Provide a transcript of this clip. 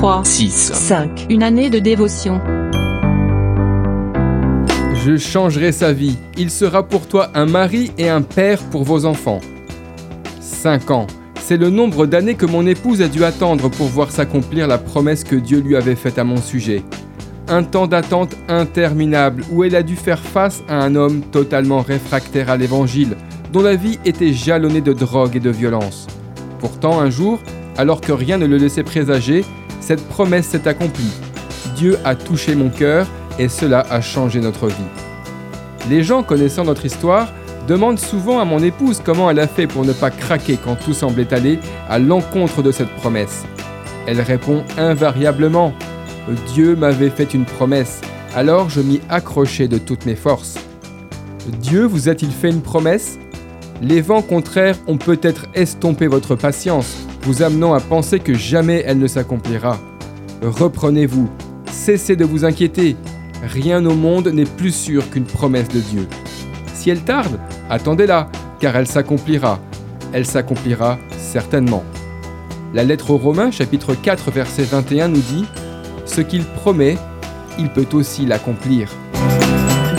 3, 6, 5. une année de dévotion. Je changerai sa vie. Il sera pour toi un mari et un père pour vos enfants. 5 ans. C'est le nombre d'années que mon épouse a dû attendre pour voir s'accomplir la promesse que Dieu lui avait faite à mon sujet. Un temps d'attente interminable où elle a dû faire face à un homme totalement réfractaire à l'évangile, dont la vie était jalonnée de drogue et de violence. Pourtant, un jour, alors que rien ne le laissait présager, cette promesse s'est accomplie. Dieu a touché mon cœur et cela a changé notre vie. Les gens connaissant notre histoire demandent souvent à mon épouse comment elle a fait pour ne pas craquer quand tout semblait aller à l'encontre de cette promesse. Elle répond invariablement Dieu m'avait fait une promesse, alors je m'y accrochais de toutes mes forces. Dieu vous a-t-il fait une promesse? Les vents contraires ont peut-être estompé votre patience, vous amenant à penser que jamais elle ne s'accomplira. Reprenez-vous, cessez de vous inquiéter, rien au monde n'est plus sûr qu'une promesse de Dieu. Si elle tarde, attendez-la, car elle s'accomplira. Elle s'accomplira certainement. La lettre aux Romains chapitre 4 verset 21 nous dit ⁇ Ce qu'il promet, il peut aussi l'accomplir ⁇